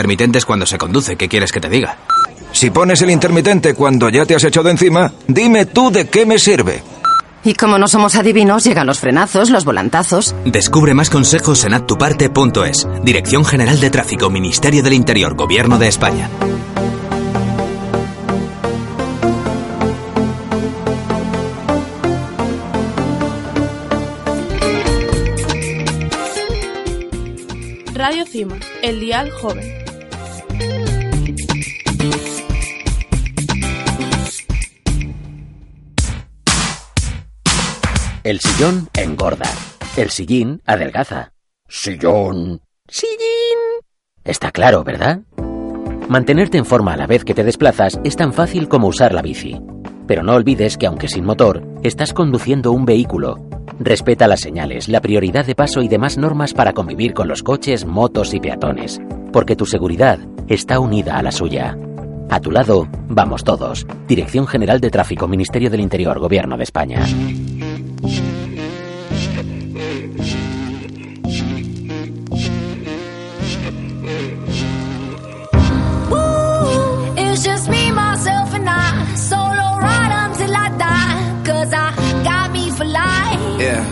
intermitentes cuando se conduce. ¿Qué quieres que te diga? Si pones el intermitente cuando ya te has echado encima, dime tú de qué me sirve. Y como no somos adivinos, llegan los frenazos, los volantazos. Descubre más consejos en atuparte.es. Dirección General de Tráfico, Ministerio del Interior, Gobierno de España. Radio Cima, el dial joven. El sillón engorda. El sillín adelgaza. Sillón. Sillín. Está claro, ¿verdad? Mantenerte en forma a la vez que te desplazas es tan fácil como usar la bici. Pero no olvides que aunque sin motor, estás conduciendo un vehículo. Respeta las señales, la prioridad de paso y demás normas para convivir con los coches, motos y peatones. Porque tu seguridad está unida a la suya. A tu lado, vamos todos. Dirección General de Tráfico, Ministerio del Interior, Gobierno de España. It's just me, myself, and I. Solo ride until I die. I got me for life. Yeah.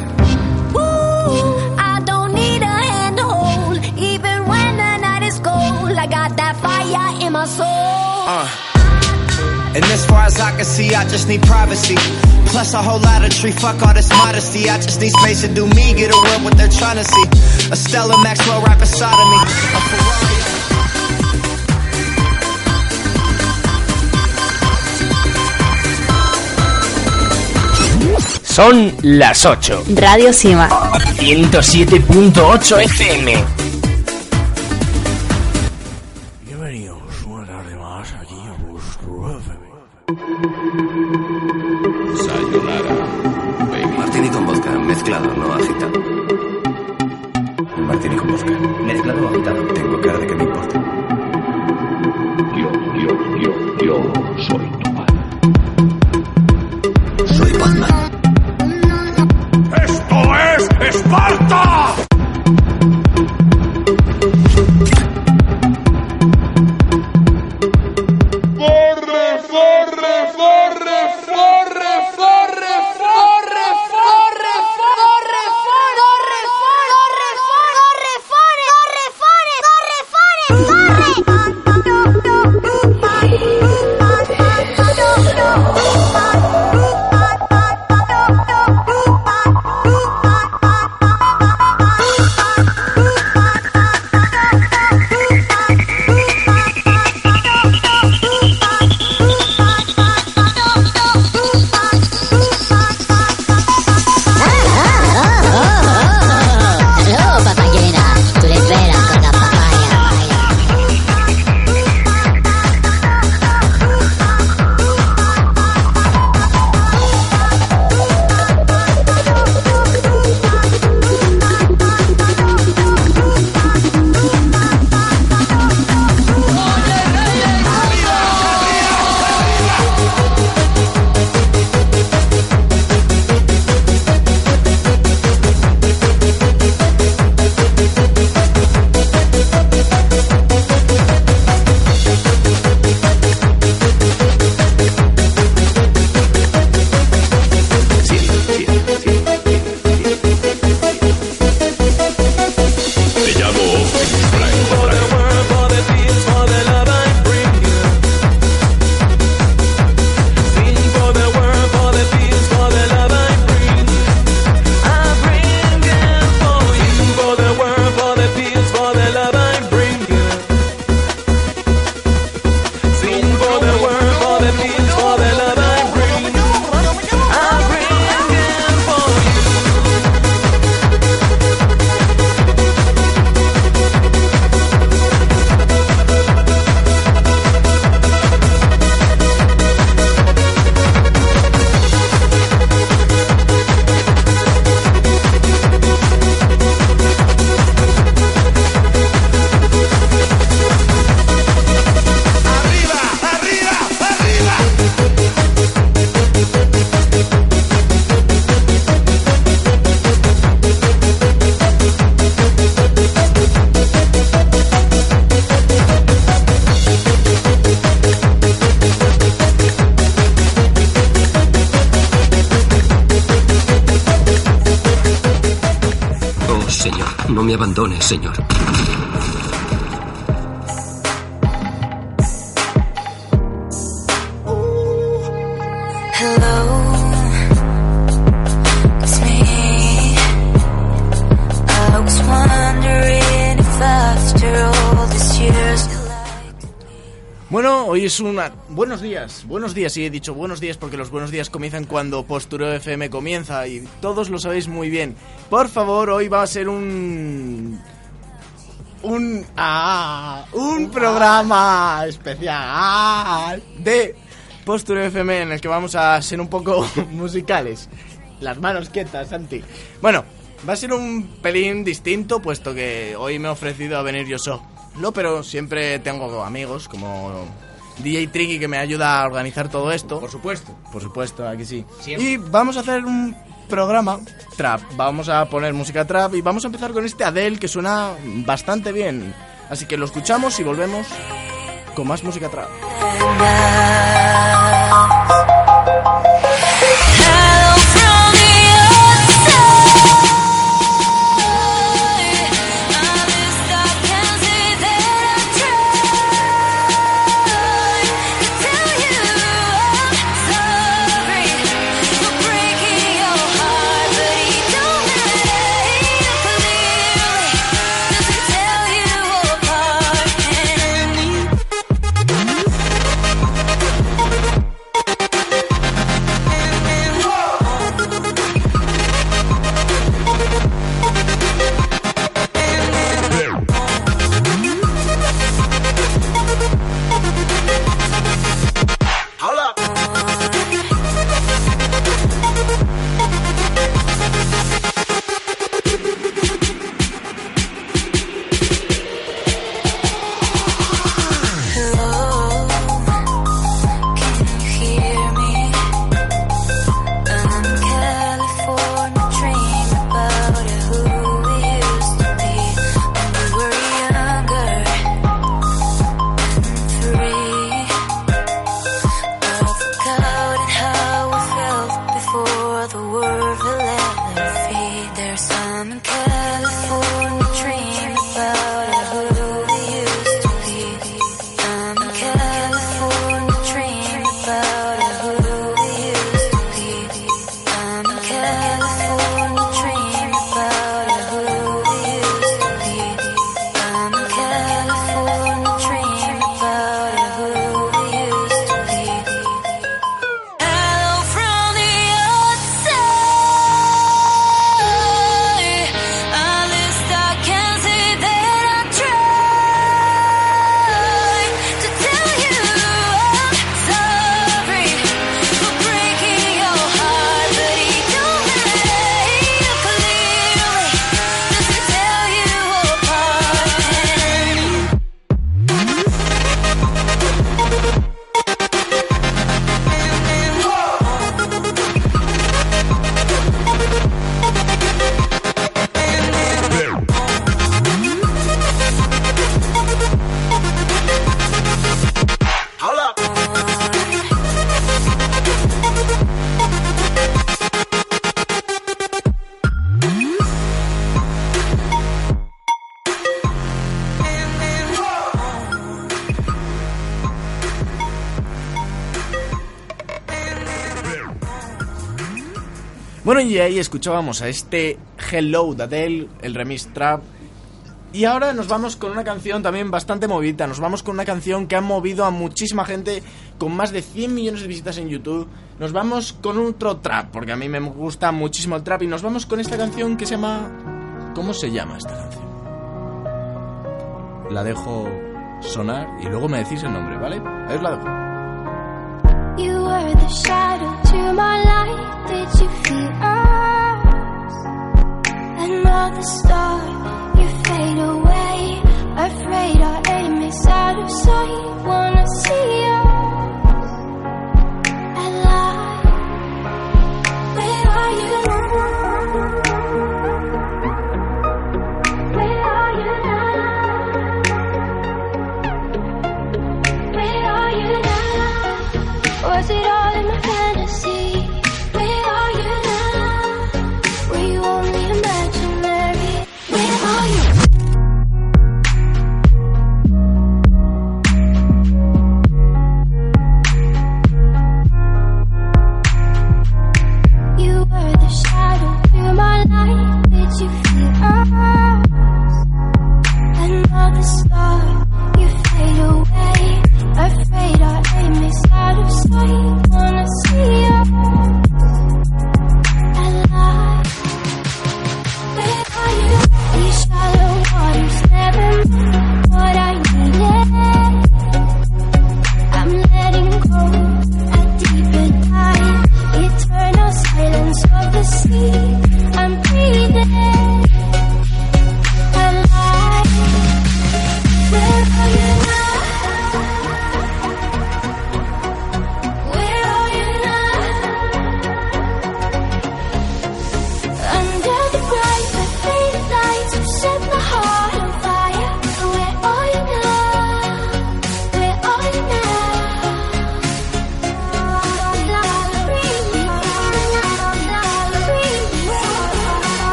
Woo, I don't need a hand to hold. Even when the night is cold, I got that fire in my soul. Uh. And as far as I can see, I just need privacy. Plus a whole lot of tree, fuck all this modesty. I just need space to do me, get a world what they're trying to see. A Stella Maxwell right beside of me. A Ferrari. Son las 8. Radio Cima. 107.8 FM. Buenos días, sí he dicho buenos días porque los buenos días comienzan cuando Postureo FM comienza y todos lo sabéis muy bien. Por favor, hoy va a ser un... Un... Ah, un programa especial de Postureo FM en el que vamos a ser un poco musicales. Las manos quietas, Santi. Bueno, va a ser un pelín distinto puesto que hoy me he ofrecido a venir yo solo. No, pero siempre tengo amigos como DJ Tricky que me ayuda a organizar todo esto. Por supuesto. Por supuesto, aquí sí. Y vamos a hacer un programa trap. Vamos a poner música trap y vamos a empezar con este Adele que suena bastante bien. Así que lo escuchamos y volvemos con más música trap. Escuchábamos a este Hello de Adele, el remix trap. Y ahora nos vamos con una canción también bastante movida. Nos vamos con una canción que ha movido a muchísima gente con más de 100 millones de visitas en YouTube. Nos vamos con otro trap, porque a mí me gusta muchísimo el trap. Y nos vamos con esta canción que se llama... ¿Cómo se llama esta canción? La dejo sonar y luego me decís el nombre, ¿vale? Ahí os la dejo. You fade away. Afraid our aim is out of sight. Wanna see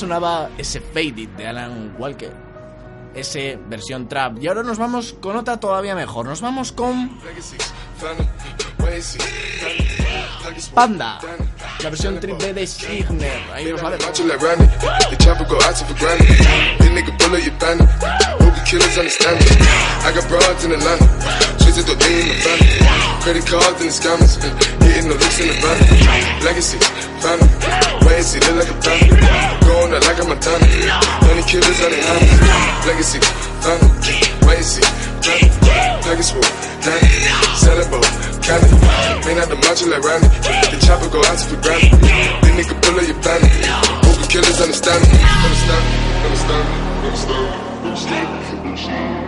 sonaba ese Faded de Alan Walker. Ese versión trap. Y ahora nos vamos con otra todavía mejor. Nos vamos con Panda. La versión trip B de Signer. Ahí nos va The the. I got broads in the the family. Credit cards and the scammers. Hitting the licks in the van. Legacy, family. Wait, see, look like a family. Going out like a Montana. Honey killers on the hands. Legacy, family. Wait, see, family. Package full, Danny. Selling candy. Man out the macho like Randy. The chopper go out to for granted. This nigga pull up your bandit. Hope the killers understand me. Understand me. Understand me. Understand me. Understand me.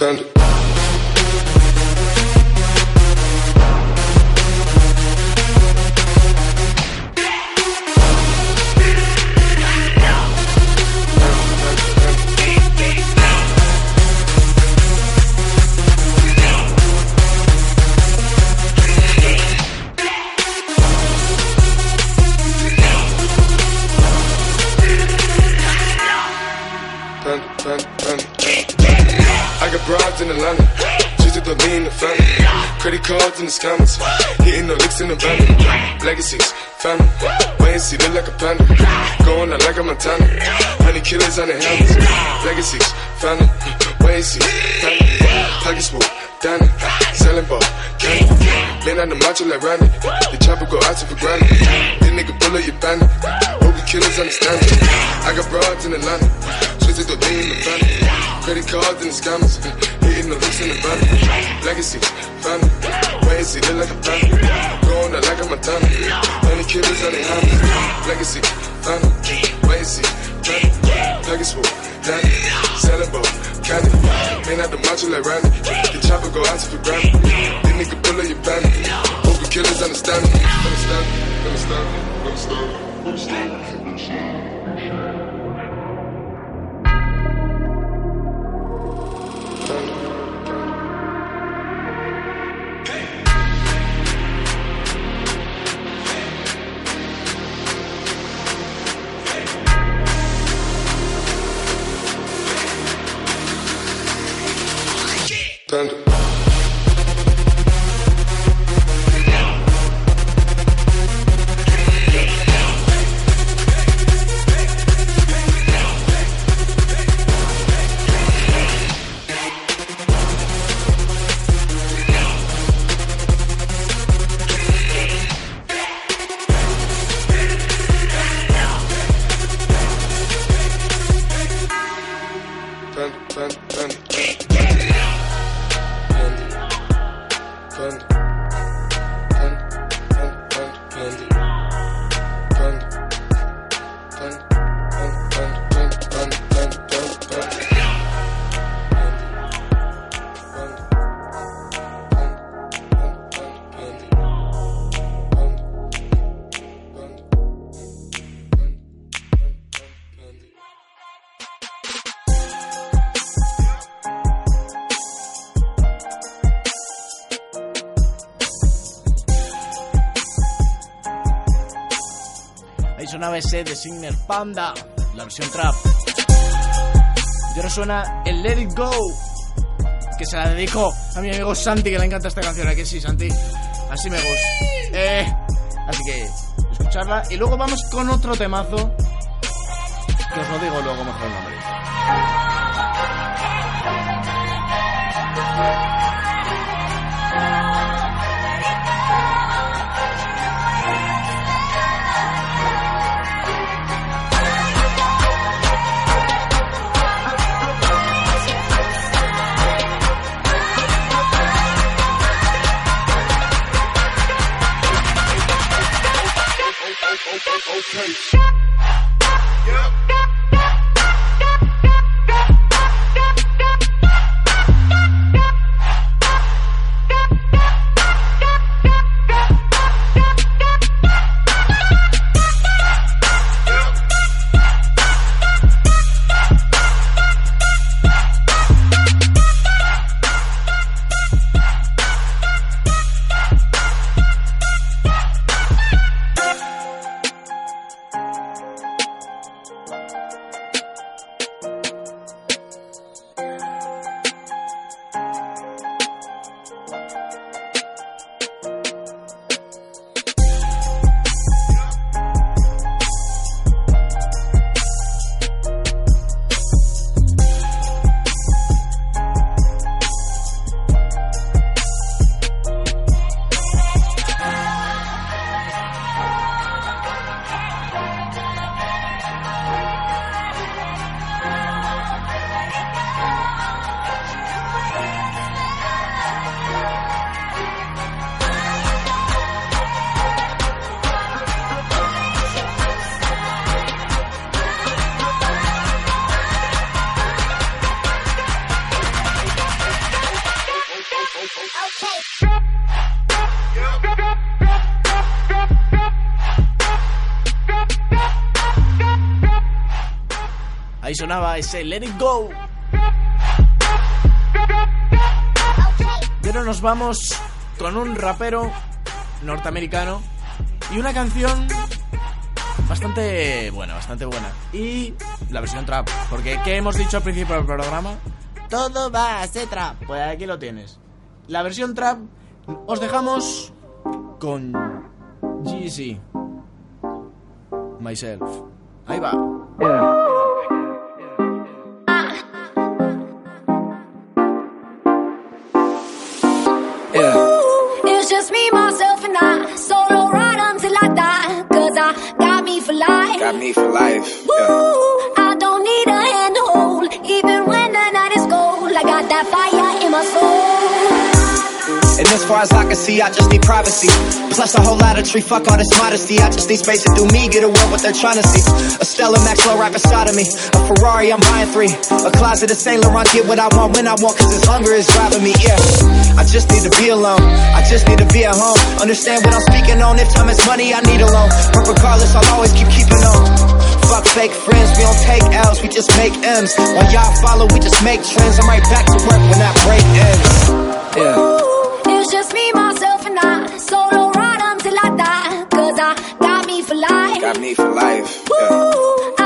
Panda. And the scammers. Hitting the licks in the van. Legacies, family. Wait and see, look like a panda. Going out like a Montana. Honey killers on their hands. Legacies, family. Wait and see, family. Pockets full, Danny. Selling ball, candy. Man on the macho like Randy. The chopper go out to for granted. This nigga pull up your bandit. Hope the killers understand it. I got broads in Atlanta. Twisted the lean the family. Credit cards and the scammers. Hitting the licks in the van. Legacy, family. And look like a family. Going out like a Montana. Honey killers on their hands. Legacy, and see, family. Package full, Danny. Selling boat, candy. Man out the macho like Randy. The chopper go out to for granted. This nigga pull up your bandit. Hope the killers understand me. Understand me. Understand me. Understand me. Understand me. Ese de Signer Panda, la versión trap. Y ahora suena el Let It Go, que se la dedico a mi amigo Santi, que le encanta esta canción. ¿A que sí, Santi? Así me gusta. Eh, así que escucharla. Y luego vamos con otro temazo Que os lo digo luego mejor nombre. Ahí sonaba ese Let It Go. Pero nos vamos con un rapero norteamericano y una canción bastante buena, bastante buena. Y la versión trap, porque ¿qué hemos dicho al principio del programa? Todo va a ser trap. Pues aquí lo tienes. La versión trap os dejamos con GC. Myself. Ahí va. Far as I can see, I just need privacy. Plus a whole lot of tree, fuck all this modesty. I just need space to do me, get away what they're trying to see. A Stella Maxwell right beside of me. A Ferrari, I'm buying three. A closet of Saint Laurent, get what I want when I want, cause this hunger is driving me, yeah. I just need to be alone. I just need to be at home. Understand what I'm speaking on. If time is money, I need a loan. But regardless, I'll always keep keeping on. Fuck fake friends, we don't take L's, we just make M's. While y'all follow, we just make trends. I'm right back to work when that break ends. Yeah. Got me for life. Got me for life. Woo! I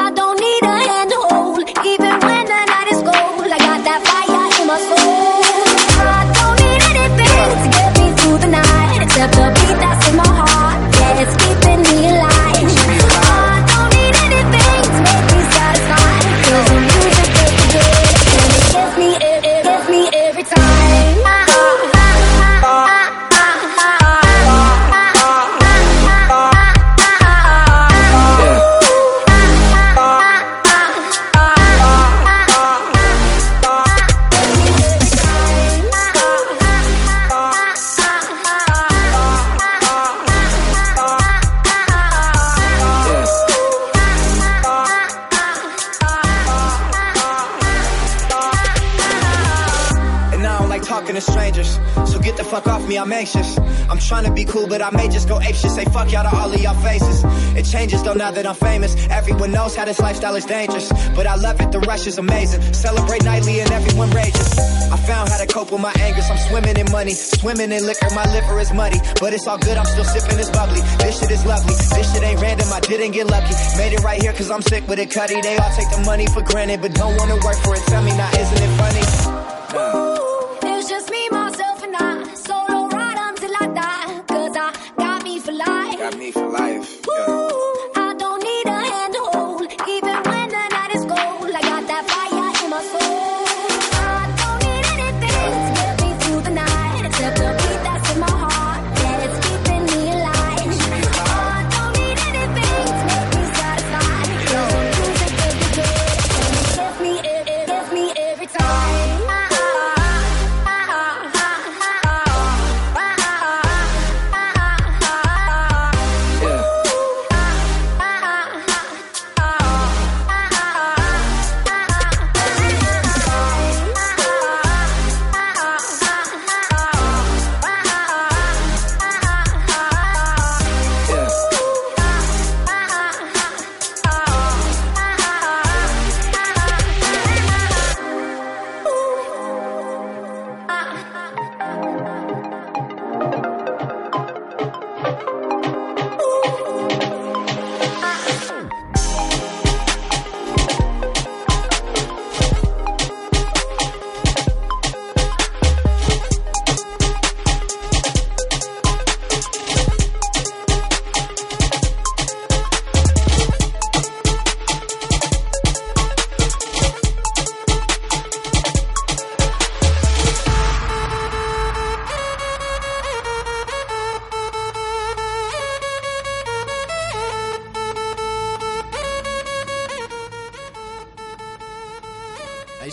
talking to strangers. So get the fuck off me, I'm anxious. I'm trying to be cool, but I may just go ape shit. Say fuck y'all to all of y'all faces. It changes though now that I'm famous. Everyone knows how this lifestyle is dangerous. But I love it, the rush is amazing. Celebrate nightly and everyone rages. I found how to cope with my angers. I'm swimming in money, swimming in liquor. My liver is muddy, but it's all good. I'm still sipping this bubbly. This shit is lovely. This shit ain't random. I didn't get lucky. Made it right here cause I'm sick with it, cutty. They all take the money for granted, but don't wanna work for it. Tell me now, isn't it funny? For life. Woo!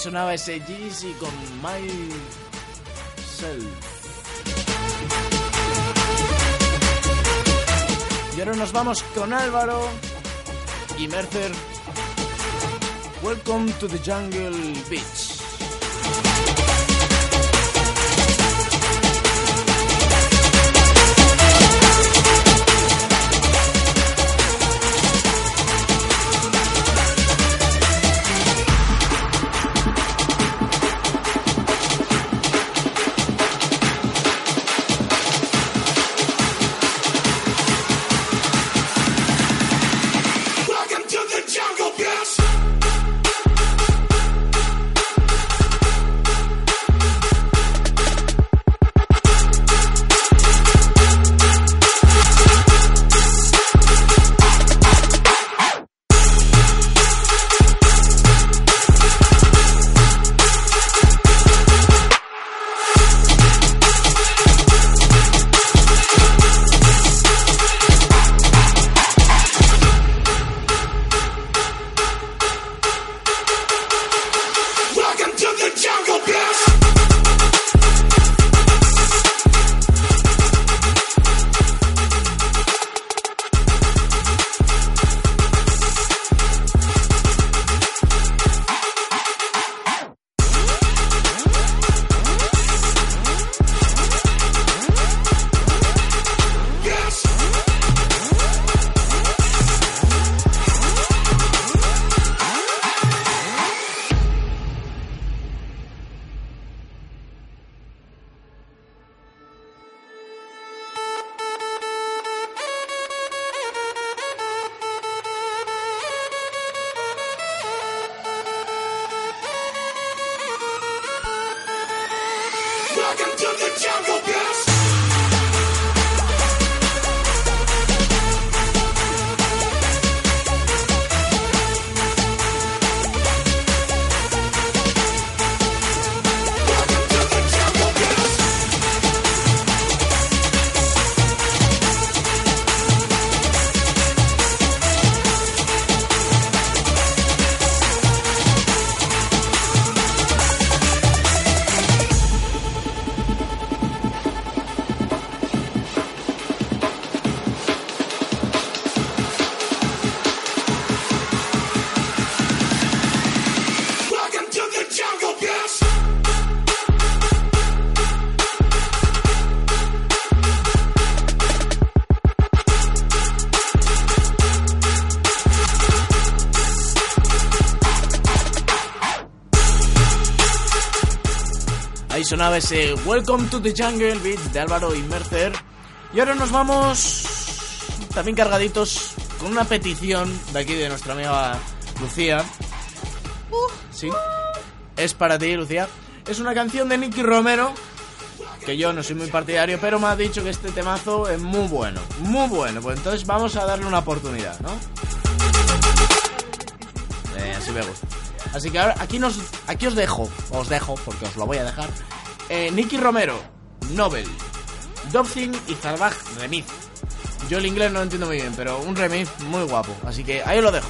Sonaba ese Yeezy con Myself. Y ahora nos vamos con Álvaro y Mercer. Welcome to the Jungle Beach. Sonaba ese Welcome to the Jungle Beat de Álvaro y Mercer. Y ahora nos vamos también cargaditos con una petición de aquí de nuestra amiga Lucía. Sí. Es para ti, Lucía. Es una canción de Nicky Romero. Que yo no soy muy partidario, pero me ha dicho que este temazo es muy bueno. Muy bueno. Pues entonces vamos a darle una oportunidad, ¿no? Eh, así me gusta. Así que ahora aquí, nos, aquí os dejo, os dejo, porque os lo voy a dejar. Eh, Nicky Romero, Nobel, Dobson y Zarbach remix. Yo el inglés no lo entiendo muy bien, pero un remix muy guapo. Así que ahí lo dejo.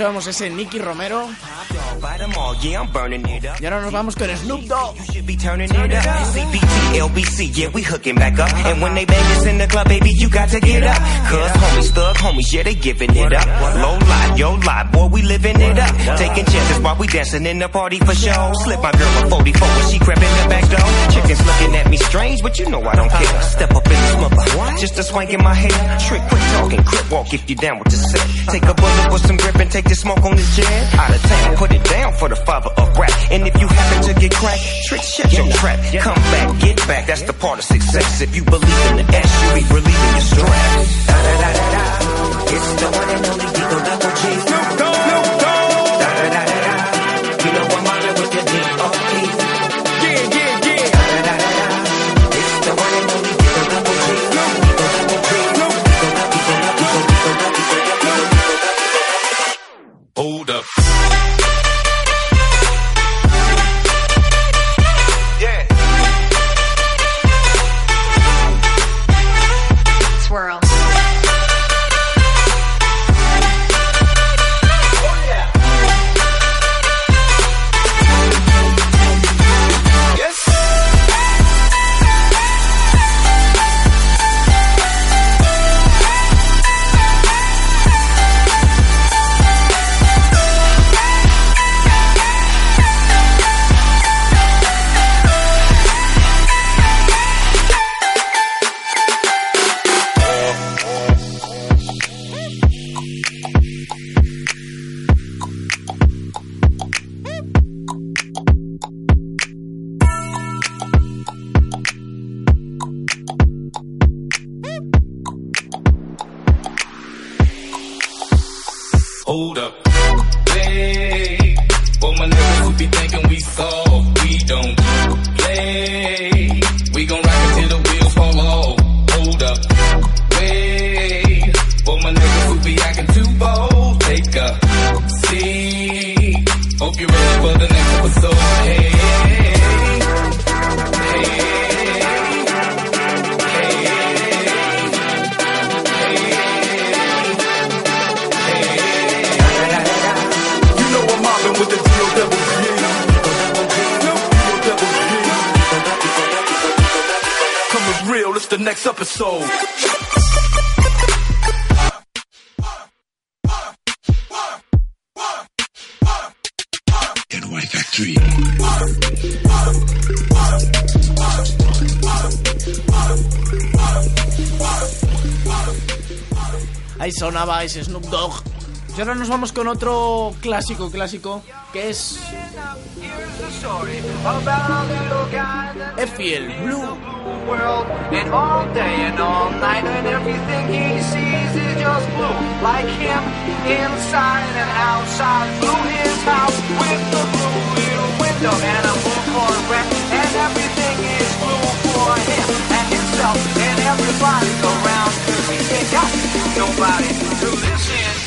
Escuchábamos ese Nicky Romero. Y ahora nos vamos con Snoop Dogg. be turning it up. CBT, yeah, we hooking back up. And when they bang us in the club, baby, you got to get up. Cause homies, thug homies, yeah, they giving it up. Low lie, yo lie, boy, we living it up. Taking chances while we dancing in the party for show. Slip my girl a 44 when she crept in the back door. Chickens looking at me strange, but you know I don't care. Step up in this mother, just a swank in my hair. Trick, quick talking, crip walk if you down with the set. Take a bullet with some grip and take the smoke on this jet. Out of town, put it down for the father of rap. And if you happen to get cracked, trick, shut your trap. Come back, get back, that's the part of success. If you believe in the S, you be relieving your stress. Da da da da da. It's the one and only Digo Double G. Snoop Dogg. Hold up. Hey, for my niggas who be thinking we soft, we don't play. We gon' rock until the wheels fall off. Hold up. Wait, for my niggas who be acting too bold, take a seat. Hope you're ready for the next episode. Hey, next episode. NY Factory. Ahí sonaba ese Snoop Dogg. Y ahora nos vamos con otro clásico, clásico, que es Effiel, Blue. World and all day and all night and everything he sees is just blue like him inside and outside. Blue his house with the blue little window and a blue Corvette and everything is blue for him and himself and everybody around him. He ain't got nobody to listen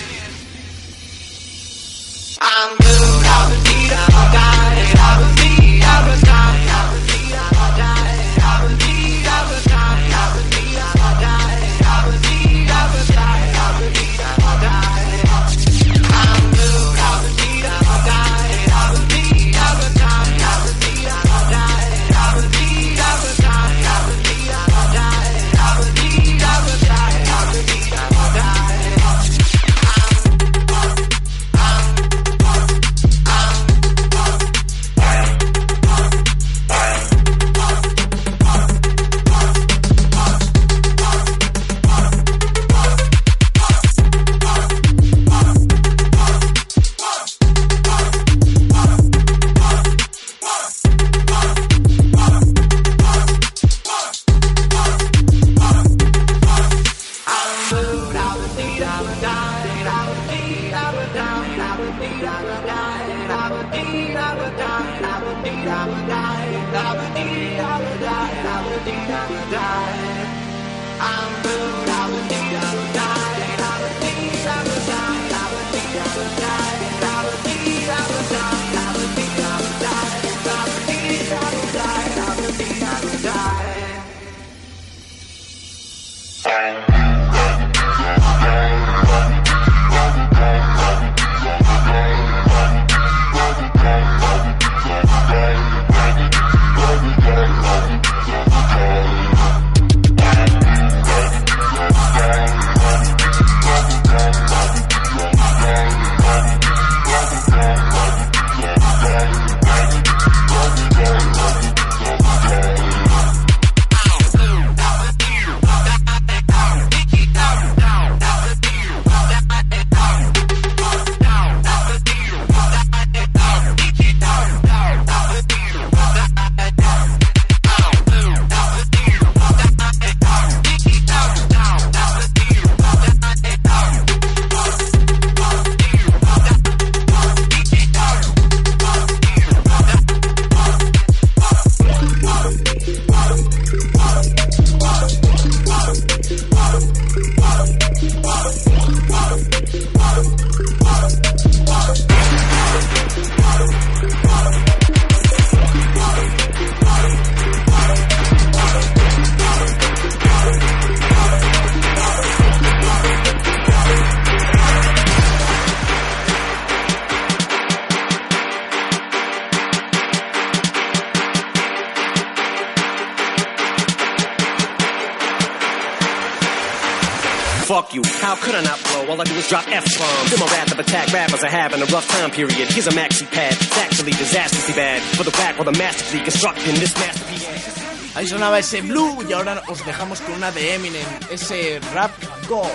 period. Here's a maxi pad. It's actually disastrously bad. For the rap while the masterfully constructing this masterpiece. Ahí sonaba ese Blue y ahora os dejamos con una de Eminem, ese rap God.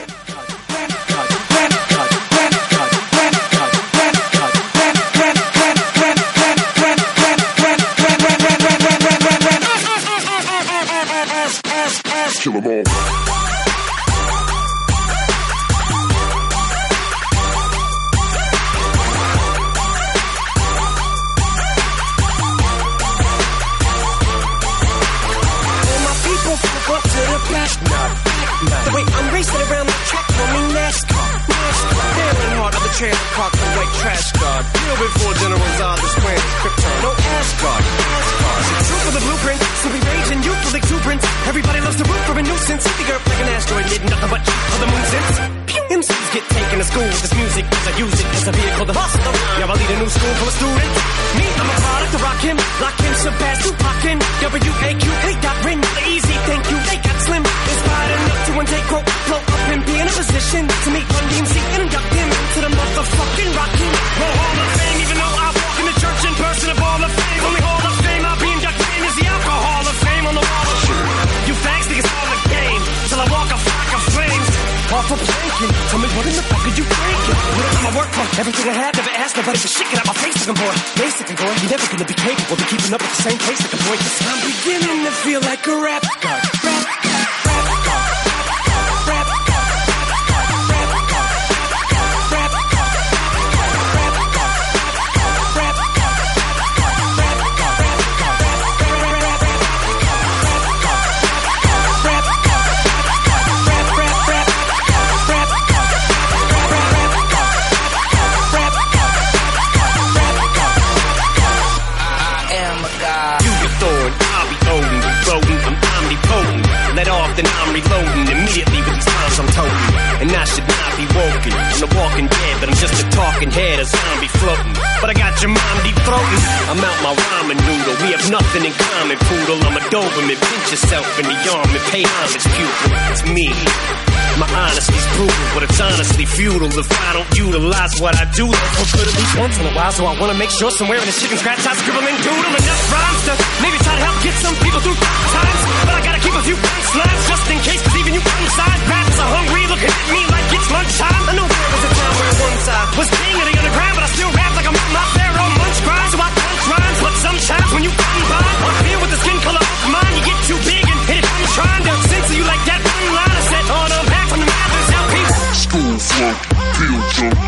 W-A-Q-K dot rin, the easy, thank you, they got slim. Inspired enough to one day quote, blow up and be in a position to meet Run DMC and induct him to the motherfucking rockin' Roll Hall of Fame, even though I walk in the church in person of all of fame. Only Hall of Fame I'll be inducted in is the alcohol of fame on the wall of shame. You fags think it's all a game, till I walk a flock of flames. Off of planking, tell me what in the fuck are you? What if Everything I had, never asked nobody for shit. Get out my face, looking boy. Mace looking boy. You never gonna be capable of keeping up with the same pace, looking boy. I'm beginning to feel like a. Rap god. Should not be woken. I'm the walking dead, but I'm just a talking head, a zombie floating. But I got your mom deep throating. I'm out my ramen noodle. We have nothing in common, poodle. I'm a Doberman. Pinch yourself in the arm and pay homage, pupil. It's me. My honesty's brutal, but it's honestly futile if I don't utilize what I do. For good at least once in a while, so I wanna make sure somewhere in the chicken scratch I scribble and doodle enough rhymes to maybe try to help get some people through times. But I gotta keep a few punchlines just in case, cause even you inside rats are hungry, looking at me like it's lunchtime. I know there was a time where one side was king of the underground, but I still rap like I'm on my pharaoh munch grind, so I punch rhymes. But sometimes when you come by, up here with the skin color of mine, you get too big and hit it. I'm trying to censor you like that drunk, feel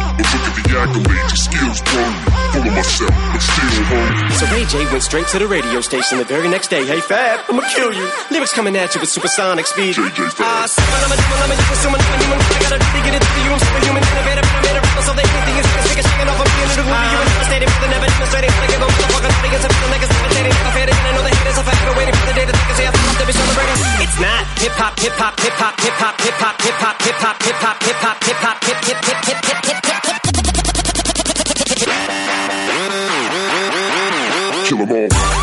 but look accolades, your skills grown. Full of myself, but still home. So Ray J went straight to the radio station the very next day. Hey Fab, I'ma kill you. Lyrics coming at you with supersonic speed. Ah, simple, I'm a demon, I'm a demon, human, I'm a human. I gotta really get it to you. I'm superhuman, innovative, and I made a rapper, so they anything is gonna stick a chicken off of me and it'll glue you and devastated, but they never demonstrated. I give a motherfucking audience a feeling like it's levitating. I'm faded, and I know the haters are forever waiting for the day that they can say I thought they be celebrating. It's not hip hop, hip hop, hip hop, hip hop, hip hop, hip hop, hip hop, hip hop, hip hop, hip hop, hip hip hip hip hip hip hip hip. Kill 'em the day.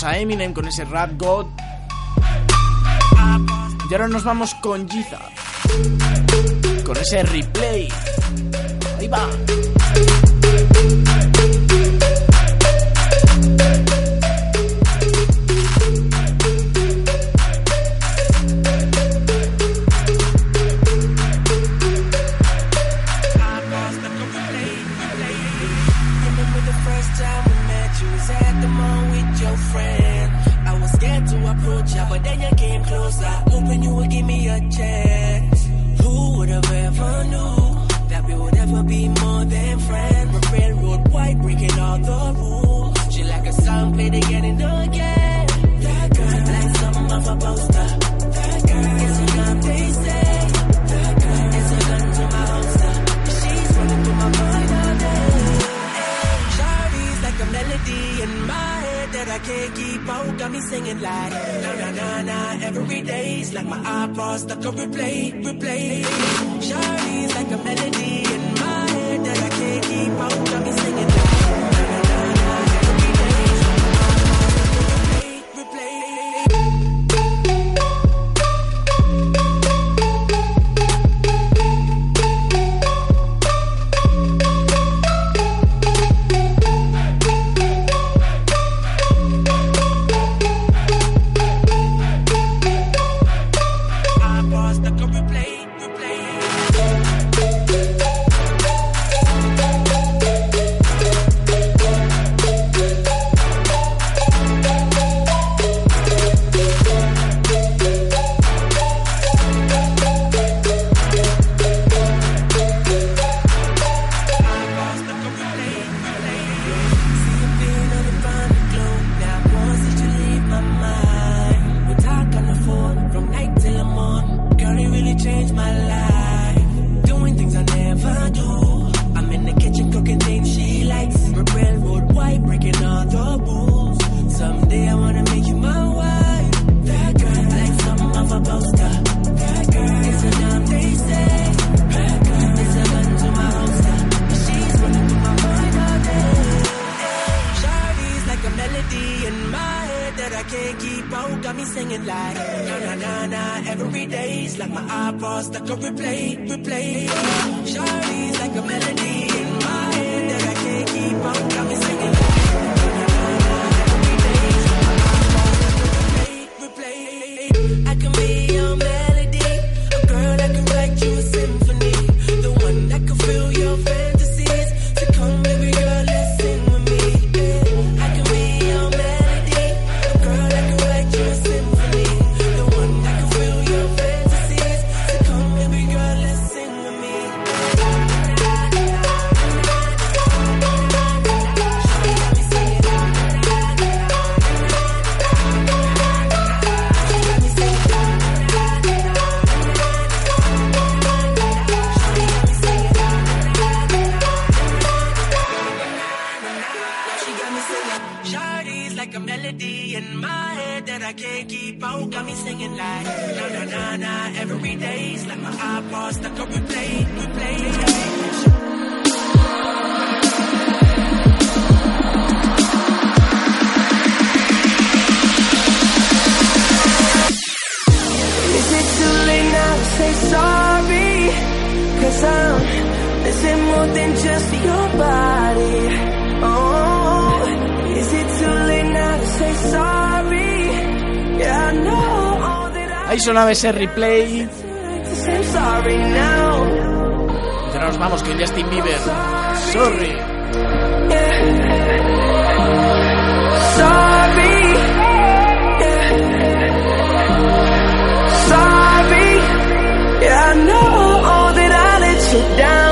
A Eminem con ese rap god. Y ahora nos vamos con Giza. Con ese replay. Ahí va. Singing like na na na na every day's like my iPod stuck on replay, replay. Shawty's like a melody in my head that I can't keep out. Got me singing more than just your body. Oh, is it too late now to say sorry? Yeah, I know that Ahí sonaba ese replay. I to say sorry now. Y ahora nos vamos con Justin Bieber. Sorry. Sorry. Sorry. Yeah, I know that I let you down.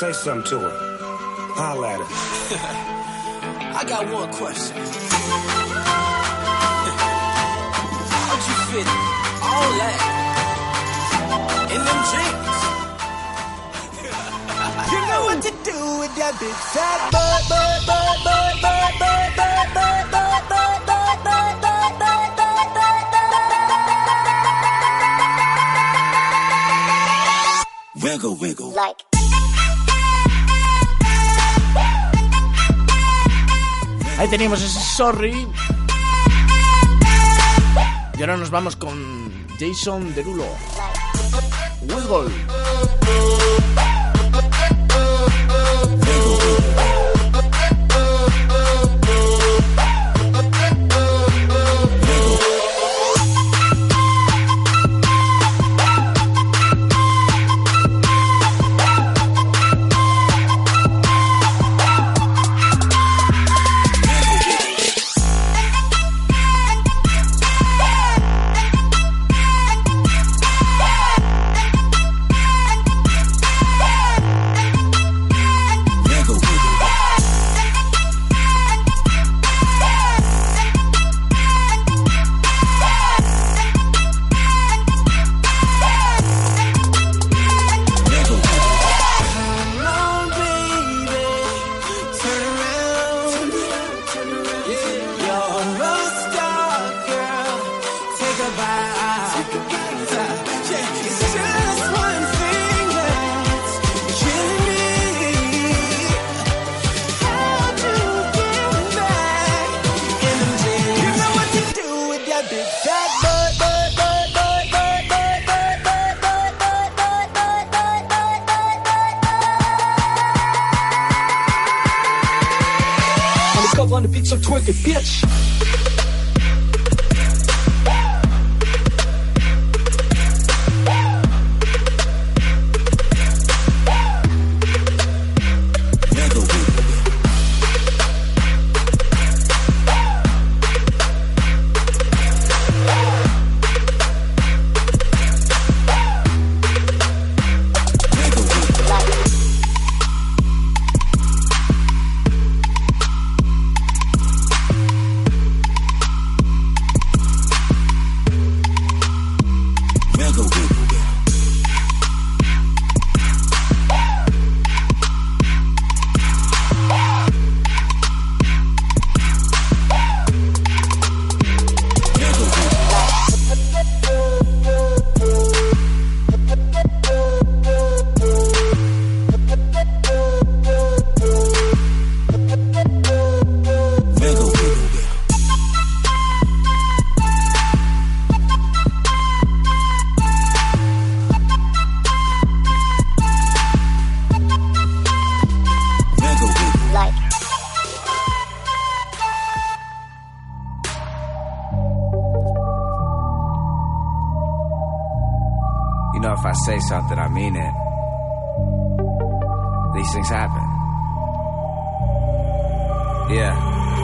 Say something to her. Holla at her. I got one question. How'd you fit all that in them jeans? You know what to do with that big fat butt, butt, butt, butt, butt, butt, butt, butt, butt, butt, butt, Wiggle, wiggle. Like. Ahí teníamos ese sorry. Y ahora nos vamos con Jason Derulo. Wiggle.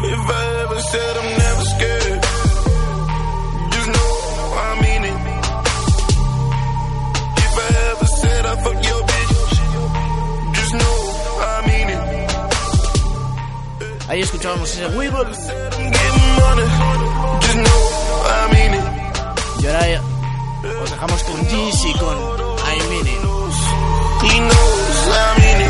If I ever said I'm never scared, just know I mean it. If I ever said I fuck your bitch, just know I mean it. Ahí escuchábamos ese Wiggle. Getting money, just know I mean it. Y ahora os dejamos con Jeezy con I Mean It. He knows I mean it.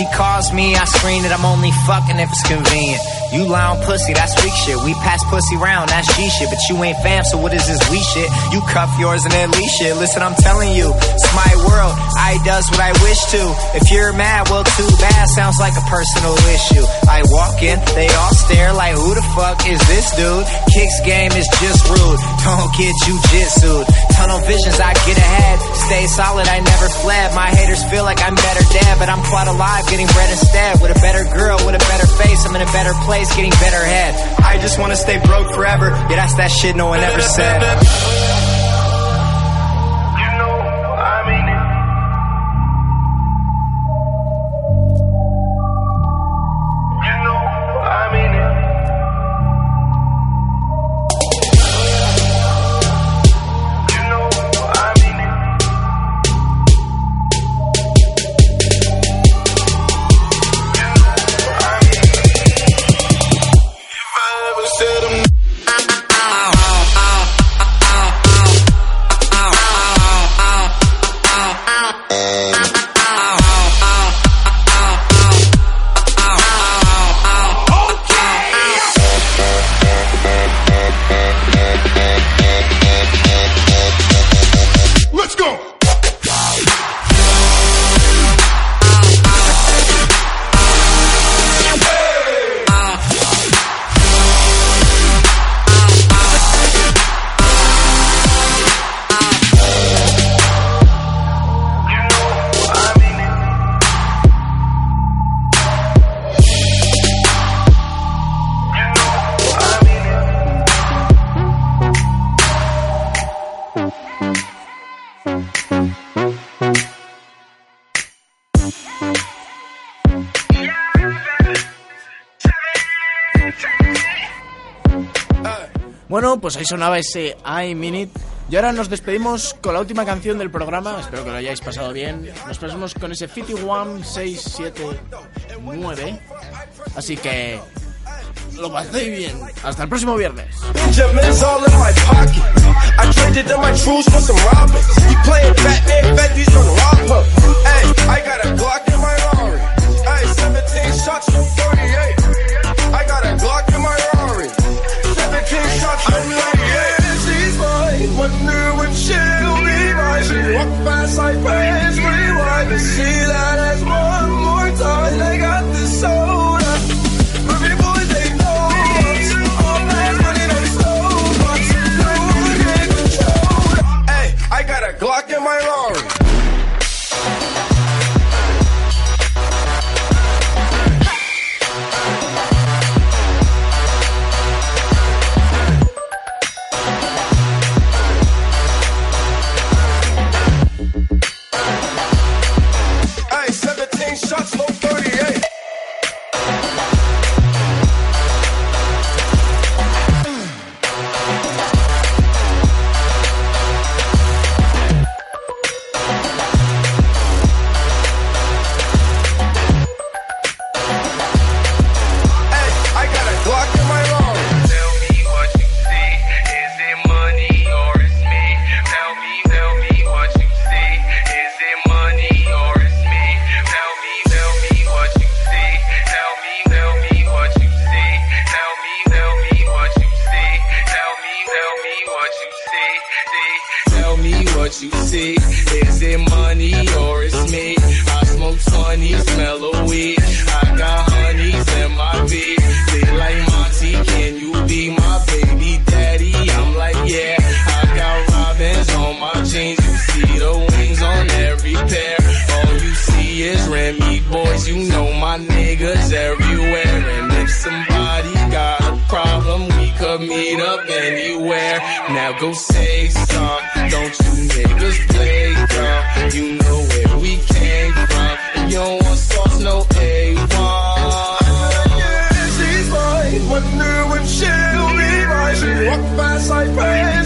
She calls me, I screen it. I'm only fucking if it's convenient. You lie on pussy, that's weak shit. We pass pussy round, that's G shit. But you ain't fam, so what is this we shit? You cuff yours and then leash shit. Listen, I'm telling you, it's my world. I does what I wish to. If you're mad, well, too bad. Sounds like a personal issue. I walk in, they all stare like, who the fuck is this dude? Kicks game is just rude. Don't get you jitsued. Tunnel visions, I get ahead. Stay solid, I never fled. My haters feel like I'm better dead, but I'm quite alive, getting bread instead. With a better girl, with a better face, I'm in a better place, getting better head. I just wanna stay broke forever. Yeah, that's that shit no one ever said. Ahí sonaba ese I Minute. Y ahora nos despedimos con la última canción del programa. Espero que lo hayáis pasado bien. Nos pasamos con ese 51679. Así que lo paséis bien. Hasta el próximo viernes. Now go say some. Don't you niggas play dumb. You know where we came from. And you don't want sauce, no A1. She's mine. Wonder when she'll be mine. She walk fast like Prince